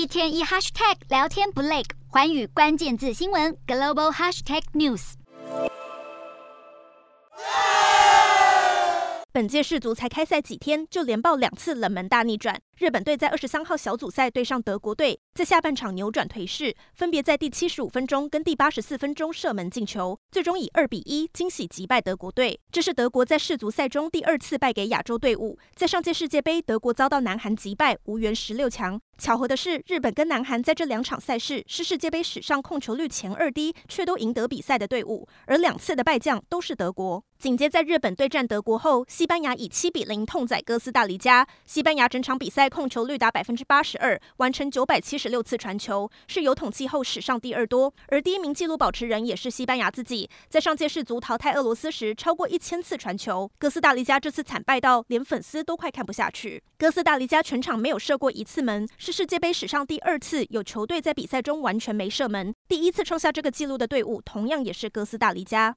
一天一 hashtag 聊天不累，环宇关键字新闻 global hashtag news。本届世足才开赛几天，就连爆两次冷门大逆转。日本队在二十三号小组赛对上德国队，在下半场扭转颓势，分别在第七十五分钟跟第八十四分钟射门进球，最终以二比一惊喜击败德国队。这是德国在世足赛中第二次败给亚洲队伍。在上届世界杯，德国遭到南韩击败，无缘十六强。巧合的是，日本跟南韩在这两场赛事是世界杯史上控球率前二低，却都赢得比赛的队伍，而两次的败将都是德国。紧接在日本对战德国后，西班牙以七比零痛宰哥斯达黎加。西班牙整场比赛控球率达百分之八十二，完成九百七十六次传球，是有统计后史上第二多。而第一名纪录保持人也是西班牙自己，在上届世足淘汰俄罗斯时，超过一千次传球。哥斯达黎加这次惨败到连粉丝都快看不下去。哥斯达黎加全场没有射过一次门，是世界杯史上第二次有球队在比赛中完全没射门。第一次创下这个纪录的队伍，同样也是哥斯达黎加。